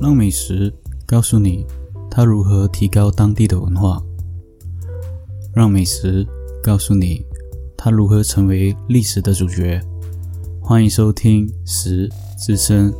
让美食告诉你它如何提高当地的文化，让美食告诉你它如何成为历史的主角。欢迎收听《食之声》。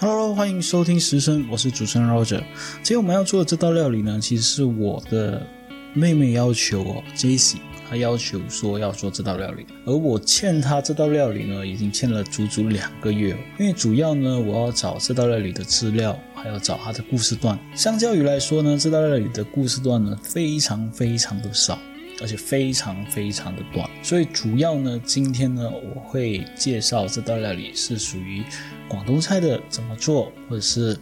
Hello，欢迎收听《食声》，我是主持人 Roger。今天我们要做的这道料理呢，其实是我的妹妹要求哦，Jesse。他要求说要做这道料理，而我欠他这道料理呢，已经欠了足足两个月。因为主要呢，我要找这道料理的资料，还要找他的故事段。相较于来说呢，这道料理的故事段呢，非常非常的少，而且非常非常的短。所以主要呢，今天呢，我会介绍这道料理是属于广东菜的怎么做，或者是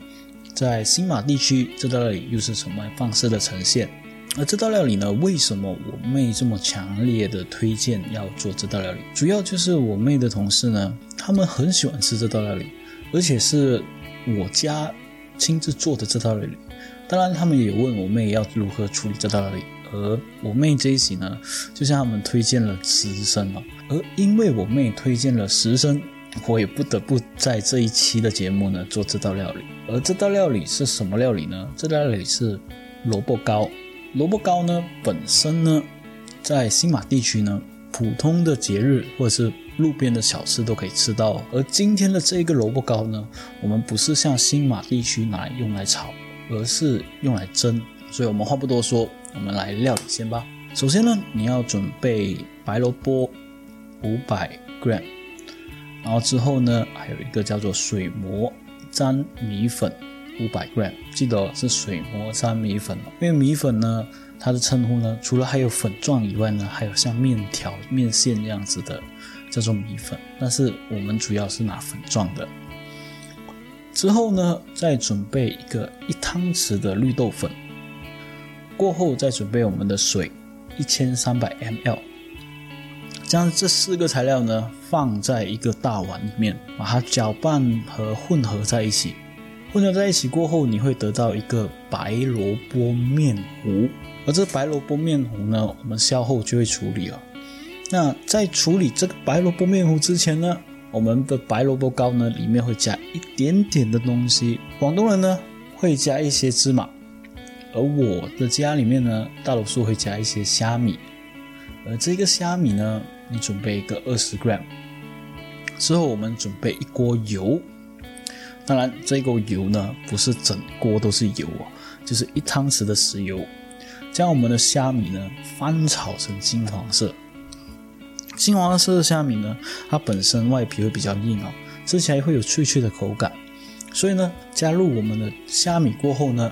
在新马地区这道料理又是什么方式的呈现。而这道料理呢，为什么我妹这么强烈的推荐要做这道料理？主要就是我妹的同事呢，他们很喜欢吃这道料理，而且是我家亲自做的这道料理。当然，他们也问我妹要如何处理这道料理。而我妹这一期呢，就向他们推荐了食参嘛。而因为我妹推荐了食参，我也不得不在这一期的节目呢做这道料理。而这道料理是什么料理呢？这道料理是萝卜糕。萝卜糕呢，本身呢，在新马地区呢，普通的节日或者是路边的小吃都可以吃到。而今天的这个萝卜糕呢，我们不是像新马地区拿来用来炒，而是用来蒸。所以我们话不多说，我们来料理先吧。首先呢，你要准备白萝卜五百 gram，然后之后呢，还有一个叫做水磨粘米粉。五百 gram，记得是水磨粘米粉。因为米粉呢，它的称呼呢，除了还有粉状以外呢，还有像面条、面线这样子的叫做米粉。但是我们主要是拿粉状的。之后呢，再准备一个一汤匙的绿豆粉。过后再准备我们的水一千三百 ml，将这四个材料呢放在一个大碗里面，把它搅拌和混合在一起。混合在一起过后，你会得到一个白萝卜面糊。而这白萝卜面糊呢，我们稍后就会处理了。那在处理这个白萝卜面糊之前呢，我们的白萝卜糕呢，里面会加一点点的东西。广东人呢会加一些芝麻，而我的家里面呢，大多数会加一些虾米。而这个虾米呢，你准备一个二十 gram。之后我们准备一锅油。当然，这个油呢不是整锅都是油哦，就是一汤匙的食油，将我们的虾米呢翻炒成金黄色。金黄色的虾米呢，它本身外皮会比较硬哦，吃起来会有脆脆的口感。所以呢，加入我们的虾米过后呢，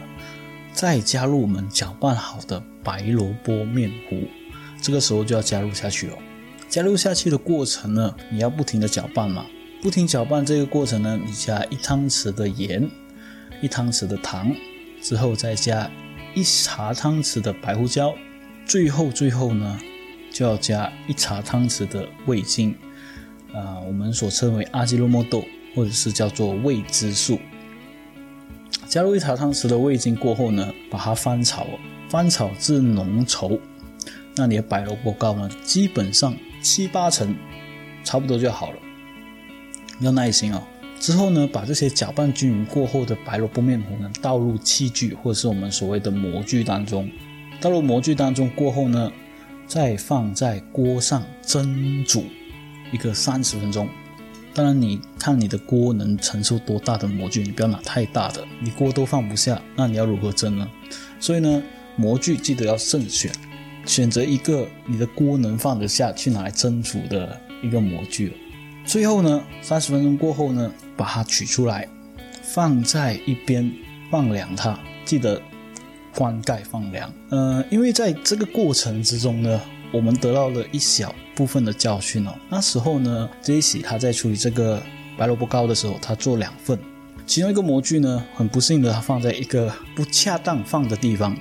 再加入我们搅拌好的白萝卜面糊，这个时候就要加入下去哦。加入下去的过程呢，你要不停的搅拌嘛。不停搅拌这个过程呢，你加一汤匙的盐，一汤匙的糖，之后再加一茶汤匙的白胡椒，最后最后呢，就要加一茶汤匙的味精，啊，我们所称为阿基诺莫豆，或者是叫做味之素。加入一茶汤匙的味精过后呢，把它翻炒，翻炒至浓稠，那你的白萝卜糕呢，基本上七八成差不多就好了。要耐心哦。之后呢，把这些搅拌均匀过后的白萝卜面糊呢，倒入器具或者是我们所谓的模具当中。倒入模具当中过后呢，再放在锅上蒸煮一个三十分钟。当然，你看你的锅能承受多大的模具，你不要拿太大的，你锅都放不下，那你要如何蒸呢？所以呢，模具记得要慎选，选择一个你的锅能放得下去拿来蒸煮的一个模具。最后呢，三十分钟过后呢，把它取出来，放在一边放凉它。记得关盖放凉。呃，因为在这个过程之中呢，我们得到了一小部分的教训哦。那时候呢，Jesse 他在处理这个白萝卜糕的时候，他做两份，其中一个模具呢，很不幸的，它放在一个不恰当放的地方，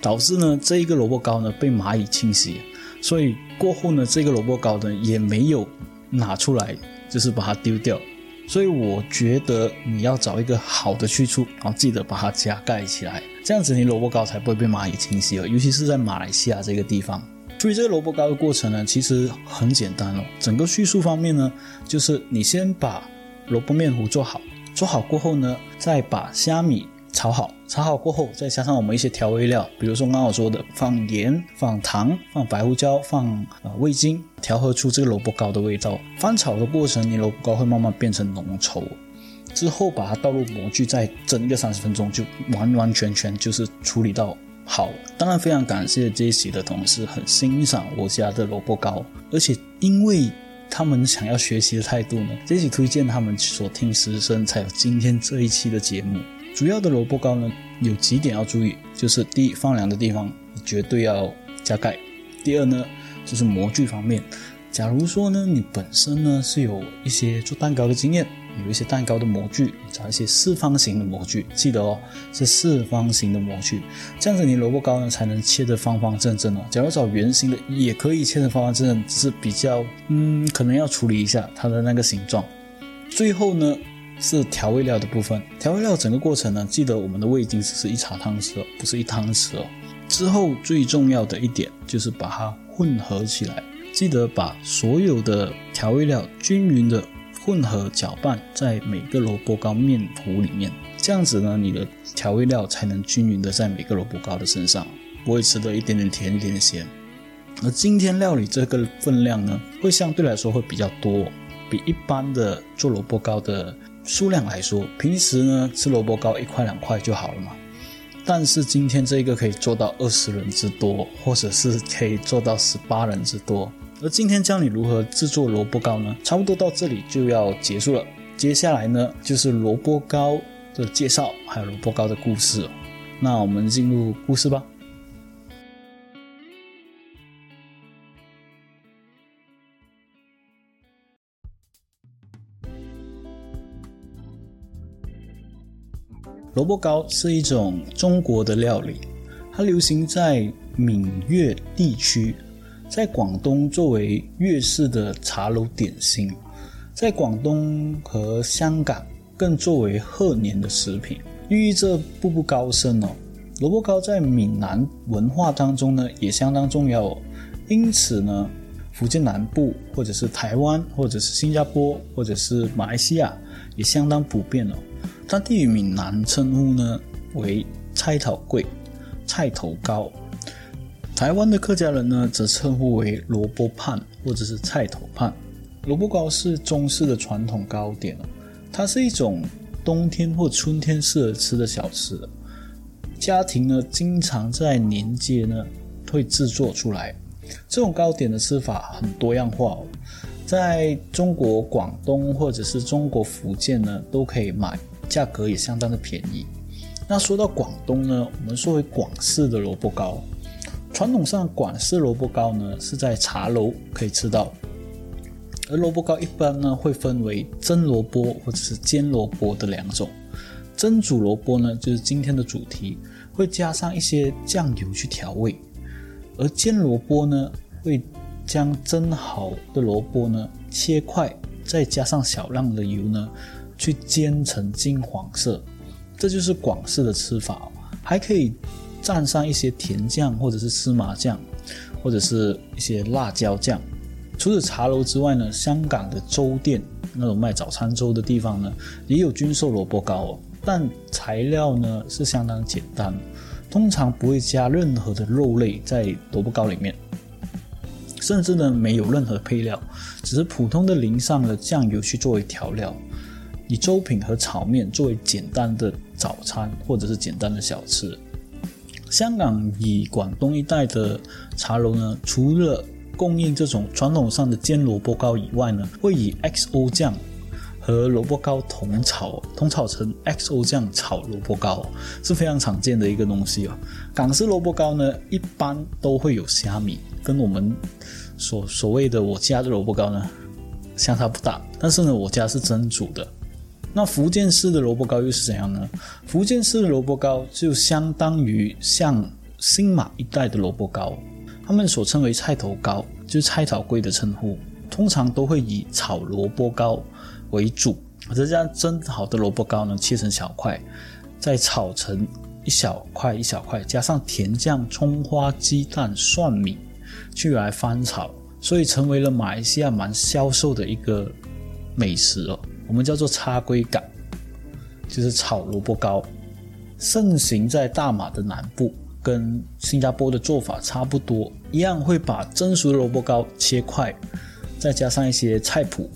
导致呢，这一个萝卜糕呢被蚂蚁侵袭，所以过后呢，这个萝卜糕呢也没有。拿出来就是把它丢掉，所以我觉得你要找一个好的去处，然后记得把它加盖起来，这样子你萝卜糕才不会被蚂蚁侵袭哦。尤其是在马来西亚这个地方，处理这个萝卜糕的过程呢，其实很简单哦。整个叙述方面呢，就是你先把萝卜面糊做好，做好过后呢，再把虾米炒好，炒好过后再加上我们一些调味料，比如说刚刚我说的放盐、放糖、放白胡椒、放呃味精，调和出这个萝卜糕的味道。翻炒的过程，你萝卜糕会慢慢变成浓稠。之后把它倒入模具，再蒸个三十分钟，就完完全全就是处理到好了。当然非常感谢 Jesse 的同事，很欣赏我家的萝卜糕，而且因为他们想要学习的态度呢，Jess 推荐他们所听师生，才有今天这一期的节目。主要的萝卜糕呢，有几点要注意，就是第一，放凉的地方绝对要加盖；第二呢，就是模具方面，假如说呢，你本身呢是有一些做蛋糕的经验。有一些蛋糕的模具，找一些四方形的模具，记得哦，是四方形的模具，这样子你萝卜糕呢才能切得方方正正哦。假如找圆形的也可以切得方方正正，只是比较嗯，可能要处理一下它的那个形状。最后呢是调味料的部分，调味料整个过程呢，记得我们的味精只是一茶汤匙哦，不是一汤匙哦。之后最重要的一点就是把它混合起来，记得把所有的调味料均匀的。混合搅拌在每个萝卜糕面糊里面，这样子呢，你的调味料才能均匀的在每个萝卜糕的身上，不会吃的一点点甜一点点咸。而今天料理这个分量呢，会相对来说会比较多，比一般的做萝卜糕的数量来说，平时呢吃萝卜糕一块两块就好了嘛。但是今天这个可以做到二十人之多，或者是可以做到十八人之多。而今天教你如何制作萝卜糕呢？差不多到这里就要结束了。接下来呢，就是萝卜糕的介绍，还有萝卜糕的故事。那我们进入故事吧。萝卜糕是一种中国的料理，它流行在闽粤地区。在广东作为粤式的茶楼点心，在广东和香港更作为贺年的食品，寓意着步步高升哦。萝卜糕在闽南文化当中呢也相当重要哦，因此呢，福建南部或者是台湾或者是新加坡或者是马来西亚也相当普遍哦。当地闽南称呼呢为菜头粿、菜头糕。台湾的客家人呢，则称呼为萝卜盼或者是菜头盼。萝卜糕是中式的传统糕点它是一种冬天或春天适合吃的小吃。家庭呢，经常在年节呢会制作出来。这种糕点的吃法很多样化哦，在中国广东或者是中国福建呢都可以买，价格也相当的便宜。那说到广东呢，我们说回广式的萝卜糕。传统上，广式萝卜糕呢是在茶楼可以吃到，而萝卜糕一般呢会分为蒸萝卜或者是煎萝卜的两种。蒸煮萝卜呢就是今天的主题，会加上一些酱油去调味；而煎萝卜呢会将蒸好的萝卜呢切块，再加上小量的油呢去煎成金黄色。这就是广式的吃法，还可以。蘸上一些甜酱，或者是芝麻酱，或者是一些辣椒酱。除了茶楼之外呢，香港的粥店那种卖早餐粥的地方呢，也有军售萝卜糕哦。但材料呢是相当简单，通常不会加任何的肉类在萝卜糕里面，甚至呢没有任何配料，只是普通的淋上了酱油去作为调料，以粥品和炒面作为简单的早餐或者是简单的小吃。香港以广东一带的茶楼呢，除了供应这种传统上的煎萝卜糕以外呢，会以 XO 酱和萝卜糕同炒，同炒成 XO 酱炒萝卜糕，是非常常见的一个东西哦。港式萝卜糕呢，一般都会有虾米，跟我们所所谓的我家的萝卜糕呢，相差不大。但是呢，我家是蒸煮的。那福建式的萝卜糕又是怎样呢？福建式的萝卜糕就相当于像新马一带的萝卜糕，他们所称为菜头糕，就是菜头粿的称呼。通常都会以炒萝卜糕为主，这样蒸好的萝卜糕呢，切成小块，再炒成一小块一小块，加上甜酱、葱花、鸡蛋、蒜米，去来翻炒，所以成为了马来西亚蛮销售的一个美食哦。我们叫做叉龟粿，就是炒萝卜糕，盛行在大马的南部，跟新加坡的做法差不多，一样会把蒸熟的萝卜糕切块，再加上一些菜脯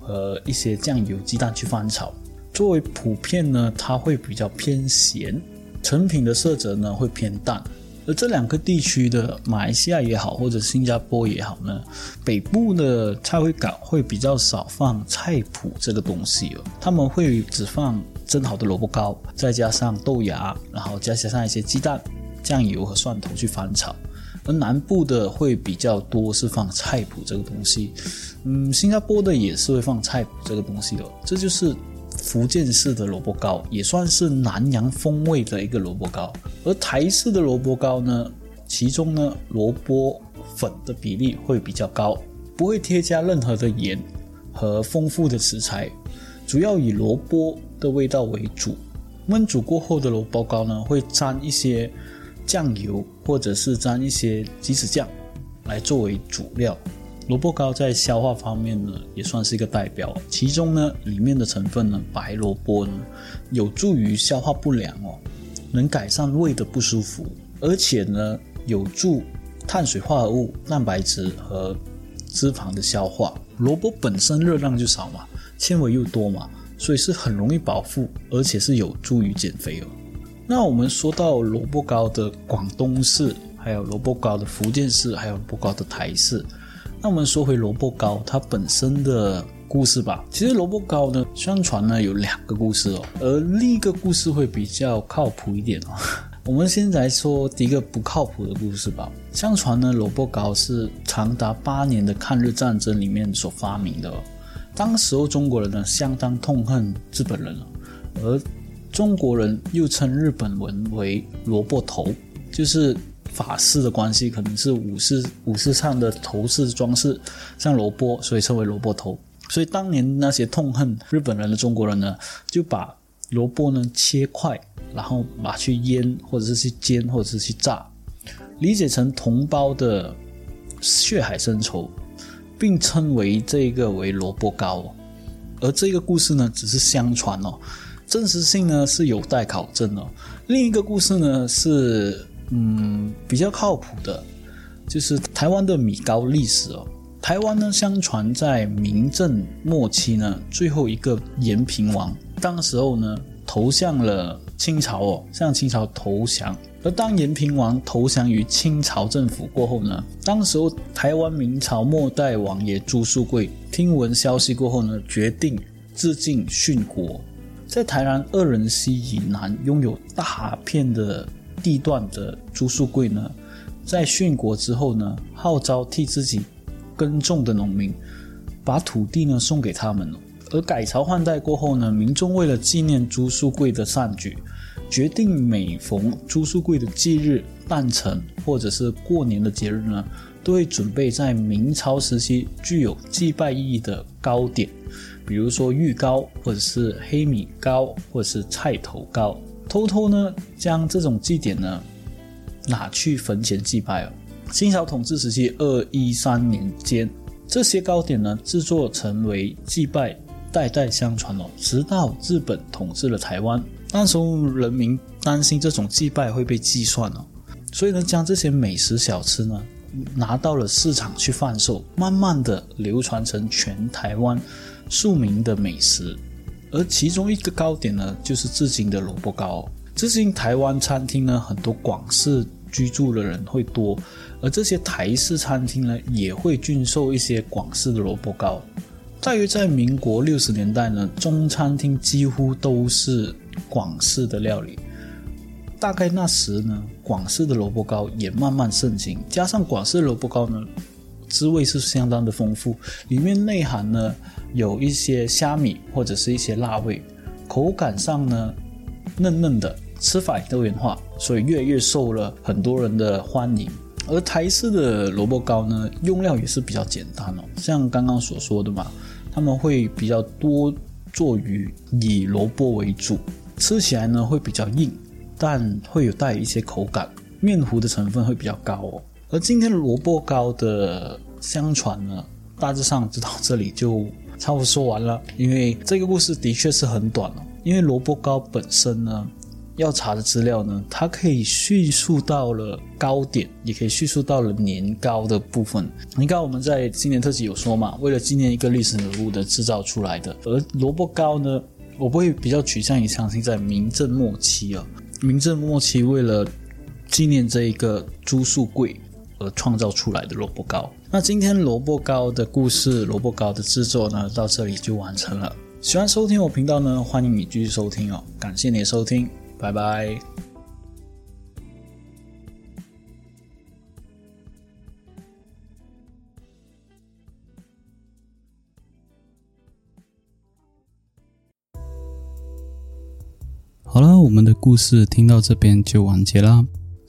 和一些酱油、鸡蛋去翻炒。作为普遍呢，它会比较偏咸，成品的色泽呢会偏淡。而这两个地区的马来西亚也好，或者新加坡也好呢，北部的菜会港会比较少放菜脯这个东西哦，他们会只放蒸好的萝卜糕，再加上豆芽，然后再加上一些鸡蛋、酱油和蒜头去翻炒。而南部的会比较多是放菜脯这个东西，嗯，新加坡的也是会放菜脯这个东西的，这就是。福建式的萝卜糕也算是南洋风味的一个萝卜糕，而台式的萝卜糕呢，其中呢萝卜粉的比例会比较高，不会添加任何的盐和丰富的食材，主要以萝卜的味道为主。焖煮过后的萝卜糕呢，会沾一些酱油或者是沾一些鸡子酱来作为主料。萝卜糕在消化方面呢，也算是一个代表。其中呢，里面的成分呢，白萝卜呢，有助于消化不良哦，能改善胃的不舒服，而且呢，有助碳水化合物、蛋白质和脂肪的消化。萝卜本身热量就少嘛，纤维又多嘛，所以是很容易饱腹，而且是有助于减肥哦。那我们说到萝卜糕的广东式，还有萝卜糕的福建式，还有萝卜糕的台式。那我们说回萝卜糕，它本身的故事吧。其实萝卜糕呢，相传呢有两个故事哦，而另一个故事会比较靠谱一点哦。我们先来说第一个不靠谱的故事吧。相传呢，萝卜糕是长达八年的抗日战争里面所发明的。当时候中国人呢相当痛恨日本人而中国人又称日本文为萝卜头，就是。法式的关系可能是武士武士上的头饰装饰像萝卜，所以称为萝卜头。所以当年那些痛恨日本人的中国人呢，就把萝卜呢切块，然后把去腌，或者是去煎，或者是去炸，理解成同胞的血海深仇，并称为这个为萝卜糕。而这个故事呢，只是相传哦，真实性呢是有待考证哦。另一个故事呢是。嗯，比较靠谱的，就是台湾的米糕历史哦。台湾呢，相传在明正末期呢，最后一个延平王，当时候呢，投向了清朝哦，向清朝投降。而当延平王投降于清朝政府过后呢，当时候台湾明朝末代王爷朱树贵听闻消息过后呢，决定自尽殉国，在台南二人溪以南拥有大片的。地段的朱树贵呢，在殉国之后呢，号召替自己耕种的农民把土地呢送给他们而改朝换代过后呢，民众为了纪念朱树贵的善举，决定每逢朱树贵的忌日、诞辰或者是过年的节日呢，都会准备在明朝时期具有祭拜意义的糕点，比如说玉糕，或者是黑米糕，或者是菜头糕。偷偷呢，将这种祭典呢拿去坟前祭拜哦。清朝统治时期二一三年间，这些糕点呢制作成为祭拜，代代相传哦。直到日本统治了台湾，那时候人民担心这种祭拜会被计算哦，所以呢将这些美食小吃呢拿到了市场去贩售，慢慢的流传成全台湾著名的美食。而其中一个糕点呢，就是至今的萝卜糕。至今台湾餐厅呢，很多广式居住的人会多，而这些台式餐厅呢，也会均售一些广式的萝卜糕。大约在民国六十年代呢，中餐厅几乎都是广式的料理。大概那时呢，广式的萝卜糕也慢慢盛行，加上广式萝卜糕呢。滋味是相当的丰富，里面内含呢有一些虾米或者是一些辣味，口感上呢嫩嫩的，吃法也多元化，所以越越受了很多人的欢迎。而台式的萝卜糕呢，用料也是比较简单哦，像刚刚所说的嘛，他们会比较多做于以萝卜为主，吃起来呢会比较硬，但会有带一些口感，面糊的成分会比较高哦。而今天萝卜糕的相传呢，大致上就到这里就差不多说完了。因为这个故事的确是很短哦。因为萝卜糕本身呢，要查的资料呢，它可以叙述到了糕点，也可以叙述到了年糕的部分。你看我们在今年特辑有说嘛，为了纪念一个历史人物的制造出来的。而萝卜糕呢，我不会比较取向于相信在明正末期啊，明正末期为了纪念这一个朱树贵。而创造出来的萝卜糕。那今天萝卜糕的故事，萝卜糕的制作呢，到这里就完成了。喜欢收听我频道呢，欢迎你继续收听哦。感谢你的收听，拜拜。好了，我们的故事听到这边就完结啦。